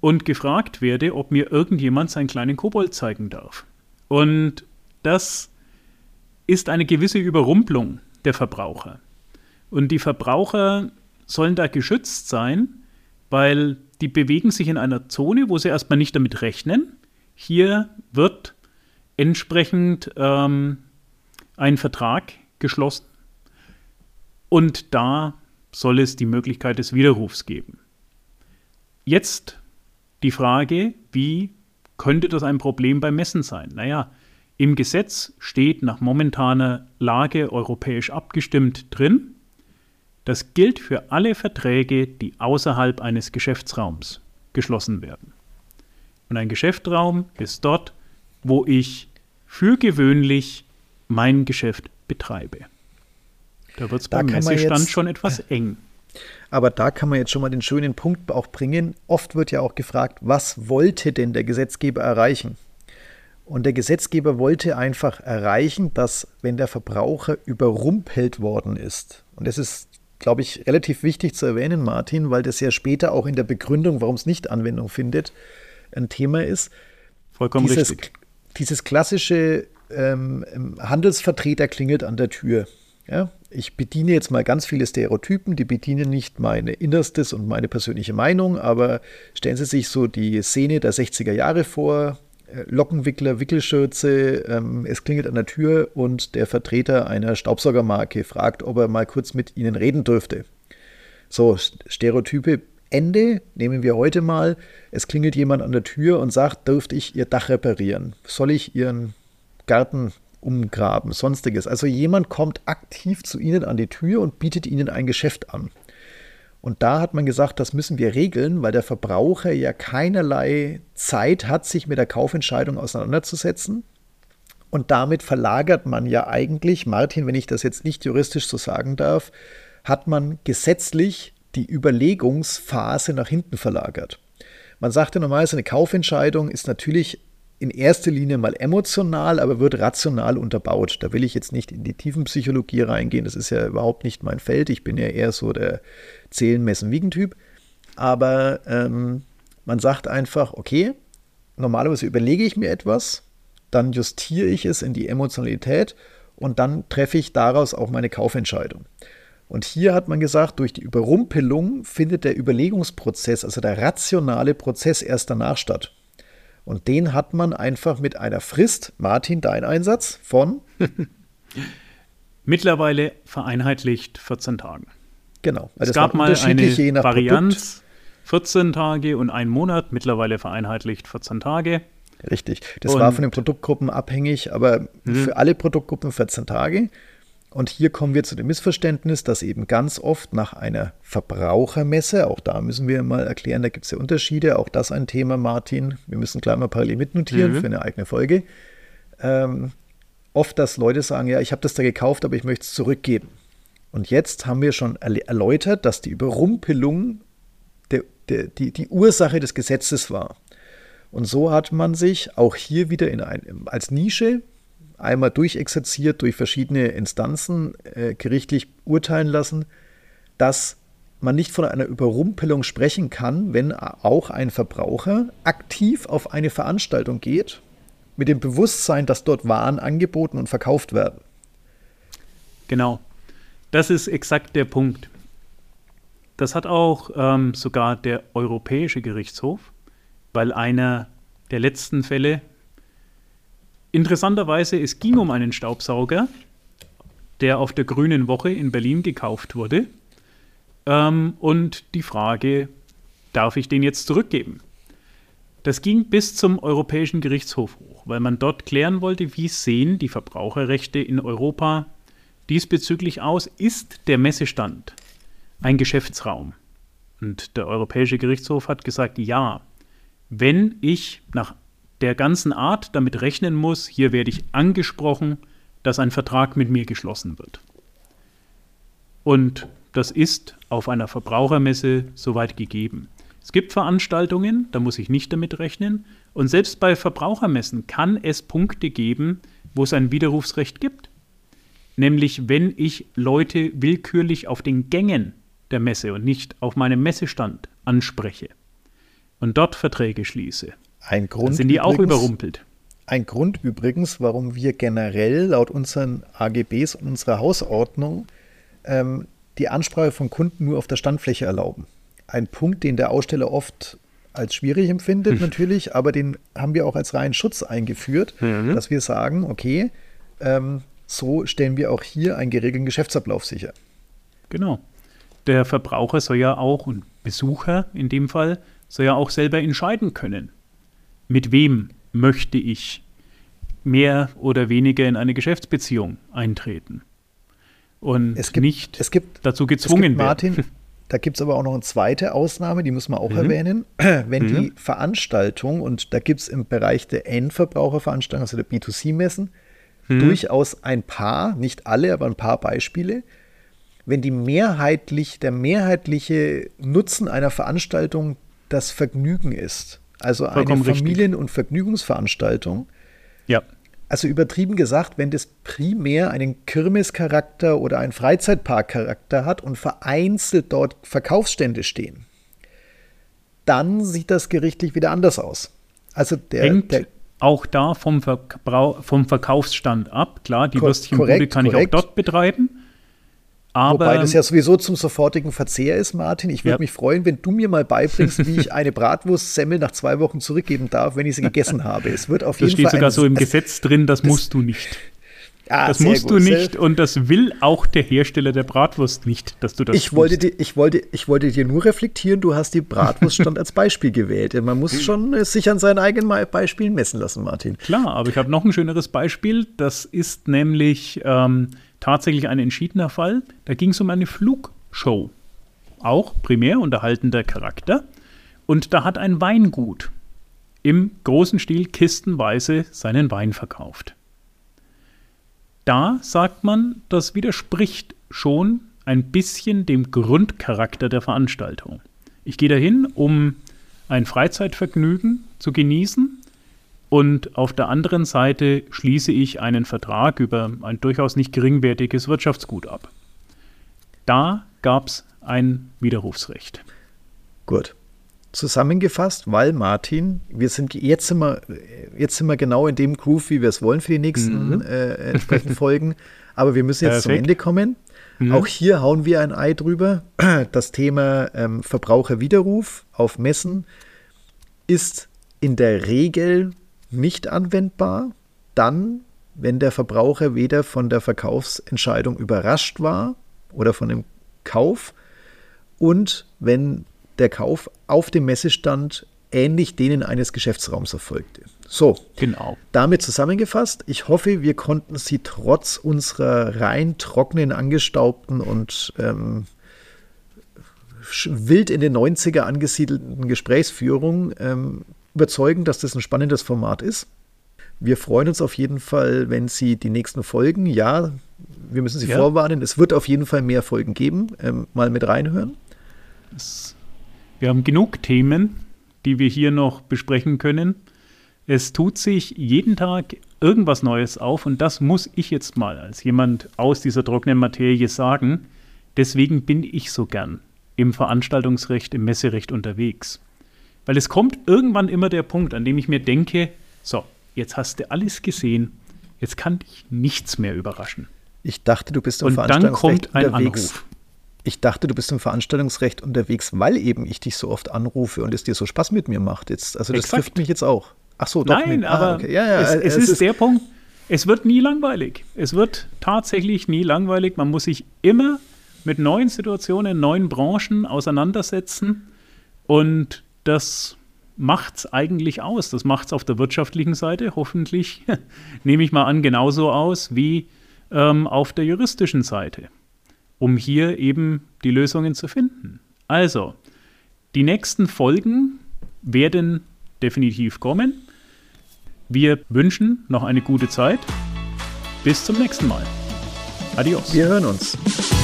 und gefragt werde, ob mir irgendjemand seinen kleinen Kobold zeigen darf. Und das ist eine gewisse Überrumpelung der Verbraucher. Und die Verbraucher sollen da geschützt sein, weil die bewegen sich in einer Zone, wo sie erstmal nicht damit rechnen. Hier wird entsprechend ähm, ein Vertrag geschlossen und da soll es die Möglichkeit des Widerrufs geben. Jetzt die Frage, wie könnte das ein Problem beim Messen sein? Naja, im Gesetz steht nach momentaner Lage europäisch abgestimmt drin, das gilt für alle Verträge, die außerhalb eines Geschäftsraums geschlossen werden. Und ein Geschäftsraum ist dort, wo ich für gewöhnlich mein Geschäft betreibe. Da wird es beim Messestand schon etwas eng. Aber da kann man jetzt schon mal den schönen Punkt auch bringen. Oft wird ja auch gefragt, was wollte denn der Gesetzgeber erreichen? Und der Gesetzgeber wollte einfach erreichen, dass wenn der Verbraucher überrumpelt worden ist, und das ist, glaube ich, relativ wichtig zu erwähnen, Martin, weil das ja später auch in der Begründung, warum es nicht Anwendung findet, ein Thema ist. Vollkommen dieses, richtig. Dieses klassische ähm, Handelsvertreter klingelt an der Tür. Ja, ich bediene jetzt mal ganz viele Stereotypen, die bedienen nicht meine Innerstes und meine persönliche Meinung, aber stellen Sie sich so die Szene der 60er Jahre vor, äh, Lockenwickler, Wickelschürze, ähm, es klingelt an der Tür und der Vertreter einer Staubsaugermarke fragt, ob er mal kurz mit Ihnen reden dürfte. So, Stereotype Ende nehmen wir heute mal, es klingelt jemand an der Tür und sagt, dürfte ich Ihr Dach reparieren? Soll ich Ihren Garten umgraben, sonstiges. Also jemand kommt aktiv zu Ihnen an die Tür und bietet Ihnen ein Geschäft an. Und da hat man gesagt, das müssen wir regeln, weil der Verbraucher ja keinerlei Zeit hat, sich mit der Kaufentscheidung auseinanderzusetzen. Und damit verlagert man ja eigentlich, Martin, wenn ich das jetzt nicht juristisch so sagen darf, hat man gesetzlich die Überlegungsphase nach hinten verlagert. Man sagte normalerweise, eine Kaufentscheidung ist natürlich in erster Linie mal emotional, aber wird rational unterbaut. Da will ich jetzt nicht in die Tiefenpsychologie reingehen, das ist ja überhaupt nicht mein Feld. Ich bin ja eher so der Zählen, Messen, Wiegen-Typ. Aber ähm, man sagt einfach, okay, normalerweise überlege ich mir etwas, dann justiere ich es in die Emotionalität und dann treffe ich daraus auch meine Kaufentscheidung. Und hier hat man gesagt, durch die Überrumpelung findet der Überlegungsprozess, also der rationale Prozess erst danach statt. Und den hat man einfach mit einer Frist, Martin, dein Einsatz, von? Mittlerweile vereinheitlicht 14 Tagen. Genau. Also es gab mal eine Varianz, 14 Tage und ein Monat, mittlerweile vereinheitlicht 14 Tage. Richtig. Das und war von den Produktgruppen abhängig, aber mhm. für alle Produktgruppen 14 Tage. Und hier kommen wir zu dem Missverständnis, dass eben ganz oft nach einer Verbrauchermesse, auch da müssen wir mal erklären, da gibt es ja Unterschiede, auch das ein Thema, Martin, wir müssen gleich mal parallel mitnotieren mhm. für eine eigene Folge. Ähm, oft, dass Leute sagen, ja, ich habe das da gekauft, aber ich möchte es zurückgeben. Und jetzt haben wir schon erläutert, dass die Überrumpelung der, der, die, die Ursache des Gesetzes war. Und so hat man sich auch hier wieder in ein, als Nische einmal durchexerziert durch verschiedene Instanzen äh, gerichtlich urteilen lassen, dass man nicht von einer Überrumpelung sprechen kann, wenn auch ein Verbraucher aktiv auf eine Veranstaltung geht, mit dem Bewusstsein, dass dort Waren angeboten und verkauft werden. Genau. Das ist exakt der Punkt. Das hat auch ähm, sogar der Europäische Gerichtshof, weil einer der letzten Fälle, Interessanterweise, es ging um einen Staubsauger, der auf der Grünen Woche in Berlin gekauft wurde. Ähm, und die Frage, darf ich den jetzt zurückgeben? Das ging bis zum Europäischen Gerichtshof hoch, weil man dort klären wollte, wie sehen die Verbraucherrechte in Europa diesbezüglich aus. Ist der Messestand ein Geschäftsraum? Und der Europäische Gerichtshof hat gesagt, ja, wenn ich nach der ganzen Art damit rechnen muss, hier werde ich angesprochen, dass ein Vertrag mit mir geschlossen wird. Und das ist auf einer Verbrauchermesse soweit gegeben. Es gibt Veranstaltungen, da muss ich nicht damit rechnen. Und selbst bei Verbrauchermessen kann es Punkte geben, wo es ein Widerrufsrecht gibt. Nämlich wenn ich Leute willkürlich auf den Gängen der Messe und nicht auf meinem Messestand anspreche und dort Verträge schließe. Ein Grund. Dann sind die übrigens, auch überrumpelt. Ein Grund übrigens, warum wir generell laut unseren AGBs und unserer Hausordnung ähm, die Ansprache von Kunden nur auf der Standfläche erlauben. Ein Punkt, den der Aussteller oft als schwierig empfindet, hm. natürlich, aber den haben wir auch als reinen Schutz eingeführt, mhm. dass wir sagen, okay, ähm, so stellen wir auch hier einen geregelten Geschäftsablauf sicher. Genau. Der Verbraucher soll ja auch, und Besucher in dem Fall, soll ja auch selber entscheiden können, mit wem möchte ich mehr oder weniger in eine Geschäftsbeziehung eintreten. Und es gibt, nicht es gibt, dazu gezwungen es gibt, Martin, werden. Da gibt es aber auch noch eine zweite Ausnahme, die muss man auch mhm. erwähnen. Wenn mhm. die Veranstaltung, und da gibt es im Bereich der Endverbraucherveranstaltungen, also der B2C-Messen, mhm. durchaus ein paar, nicht alle, aber ein paar Beispiele, wenn die mehrheitlich, der mehrheitliche Nutzen einer Veranstaltung das Vergnügen ist, also Vollkommen eine Familien- und Vergnügungsveranstaltung, ja. Also übertrieben gesagt, wenn das primär einen Kirmescharakter oder einen Freizeitparkcharakter hat und vereinzelt dort Verkaufsstände stehen, dann sieht das gerichtlich wieder anders aus. Also der, Hängt der auch da vom, Verbrauch, vom Verkaufsstand ab. Klar, die Würstchenbude kann korrekt. ich auch dort betreiben. Aber Wobei das ja sowieso zum sofortigen Verzehr ist, Martin. Ich würde ja. mich freuen, wenn du mir mal beibringst, wie ich eine Bratwurstsemmel nach zwei Wochen zurückgeben darf, wenn ich sie gegessen habe. Es wird auf das jeden Fall. Das steht sogar so im Gesetz drin, das, das musst du nicht. Ah, das musst gut. du nicht und das will auch der Hersteller der Bratwurst nicht, dass du das ich wollte, dir, ich, wollte, ich wollte dir nur reflektieren, du hast die Bratwurststand als Beispiel gewählt. Man muss schon sich an seinen eigenen Beispielen messen lassen, Martin. Klar, aber ich habe noch ein schöneres Beispiel. Das ist nämlich ähm, tatsächlich ein entschiedener Fall. Da ging es um eine Flugshow. Auch primär unterhaltender Charakter. Und da hat ein Weingut im großen Stil kistenweise seinen Wein verkauft. Da sagt man, das widerspricht schon ein bisschen dem Grundcharakter der Veranstaltung. Ich gehe dahin, um ein Freizeitvergnügen zu genießen und auf der anderen Seite schließe ich einen Vertrag über ein durchaus nicht geringwertiges Wirtschaftsgut ab. Da gab es ein Widerrufsrecht. Gut. Zusammengefasst, weil Martin, wir sind jetzt sind wir, jetzt sind wir genau in dem Groove, wie wir es wollen für die nächsten mhm. äh, entsprechenden Folgen. Aber wir müssen jetzt Perfekt. zum Ende kommen. Mhm. Auch hier hauen wir ein Ei drüber. Das Thema ähm, Verbraucherwiderruf auf Messen ist in der Regel nicht anwendbar, dann, wenn der Verbraucher weder von der Verkaufsentscheidung überrascht war oder von dem Kauf und wenn der Kauf auf dem Messestand ähnlich denen eines Geschäftsraums erfolgte. So, genau. Damit zusammengefasst, ich hoffe, wir konnten Sie trotz unserer rein trockenen, angestaubten und ähm, wild in den 90er angesiedelten Gesprächsführung ähm, überzeugen, dass das ein spannendes Format ist. Wir freuen uns auf jeden Fall, wenn Sie die nächsten Folgen, ja, wir müssen Sie ja. vorwarnen, es wird auf jeden Fall mehr Folgen geben, ähm, mal mit reinhören. Es, wir haben genug Themen, die wir hier noch besprechen können. Es tut sich jeden Tag irgendwas Neues auf und das muss ich jetzt mal als jemand aus dieser trockenen Materie sagen. Deswegen bin ich so gern im Veranstaltungsrecht, im Messerecht unterwegs. Weil es kommt irgendwann immer der Punkt, an dem ich mir denke, so, jetzt hast du alles gesehen, jetzt kann dich nichts mehr überraschen. Ich dachte, du bist im Und dann kommt ein unterwegs. Anruf. Ich dachte, du bist im Veranstaltungsrecht unterwegs, weil eben ich dich so oft anrufe und es dir so Spaß mit mir macht. Jetzt, also das Exakt. trifft mich jetzt auch. Ach so, doch. Nein, nicht. Ah, aber okay. ja, ja, es, es, es ist, ist der Punkt, es wird nie langweilig. Es wird tatsächlich nie langweilig. Man muss sich immer mit neuen Situationen, neuen Branchen auseinandersetzen. Und das macht es eigentlich aus. Das macht es auf der wirtschaftlichen Seite hoffentlich, nehme ich mal an, genauso aus wie ähm, auf der juristischen Seite, um hier eben die Lösungen zu finden. Also, die nächsten Folgen werden definitiv kommen. Wir wünschen noch eine gute Zeit. Bis zum nächsten Mal. Adios. Wir hören uns.